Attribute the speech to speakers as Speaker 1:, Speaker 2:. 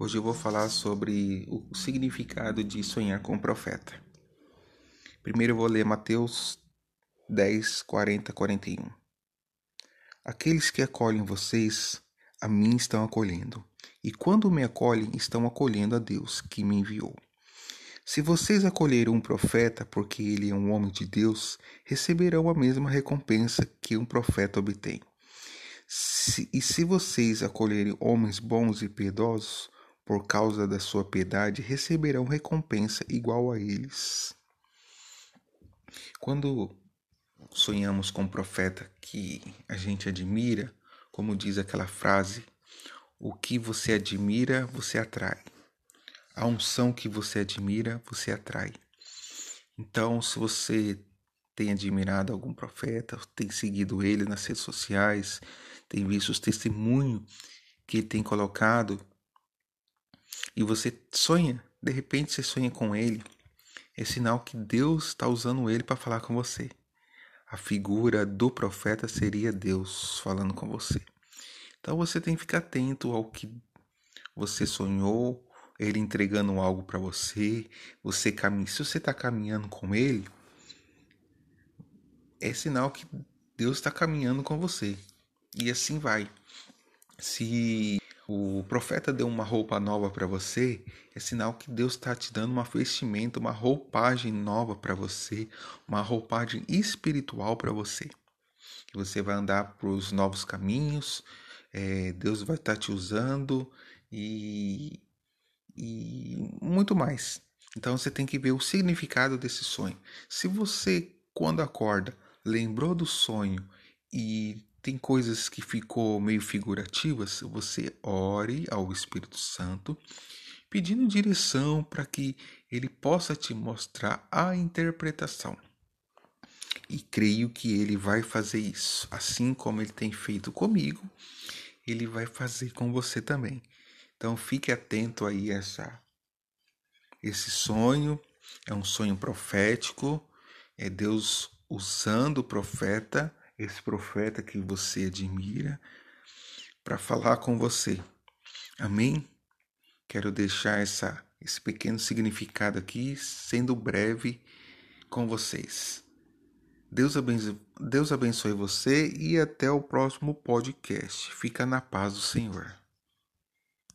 Speaker 1: Hoje eu vou falar sobre o significado de sonhar com o profeta. Primeiro eu vou ler Mateus 10, 40, 41. Aqueles que acolhem vocês, a mim estão acolhendo, e quando me acolhem, estão acolhendo a Deus que me enviou. Se vocês acolherem um profeta porque ele é um homem de Deus, receberão a mesma recompensa que um profeta obtém. Se, e se vocês acolherem homens bons e piedosos, por causa da sua piedade, receberão recompensa igual a eles. Quando sonhamos com um profeta que a gente admira, como diz aquela frase, o que você admira, você atrai a unção que você admira, você atrai. Então, se você tem admirado algum profeta, tem seguido ele nas redes sociais, tem visto os testemunhos que ele tem colocado, e você sonha, de repente você sonha com ele, é sinal que Deus está usando ele para falar com você. A figura do profeta seria Deus falando com você. Então você tem que ficar atento ao que você sonhou, ele entregando algo para você, você caminha. Se você está caminhando com ele, é sinal que Deus está caminhando com você. E assim vai. Se o profeta deu uma roupa nova para você, é sinal que Deus está te dando uma vestimenta, uma roupagem nova para você, uma roupagem espiritual para você. Que você vai andar para os novos caminhos, é, Deus vai estar tá te usando e e muito mais. Então você tem que ver o significado desse sonho. Se você, quando acorda, lembrou do sonho e tem coisas que ficou meio figurativas, você ore ao Espírito Santo pedindo direção para que ele possa te mostrar a interpretação. E creio que ele vai fazer isso, assim como ele tem feito comigo, ele vai fazer com você também. Então fique atento aí a essa esse sonho, é um sonho profético, é Deus usando o profeta, esse profeta que você admira, para falar com você. Amém? Quero deixar essa, esse pequeno significado aqui, sendo breve com vocês. Deus abençoe, Deus abençoe você e até o próximo podcast. Fica na paz do Senhor.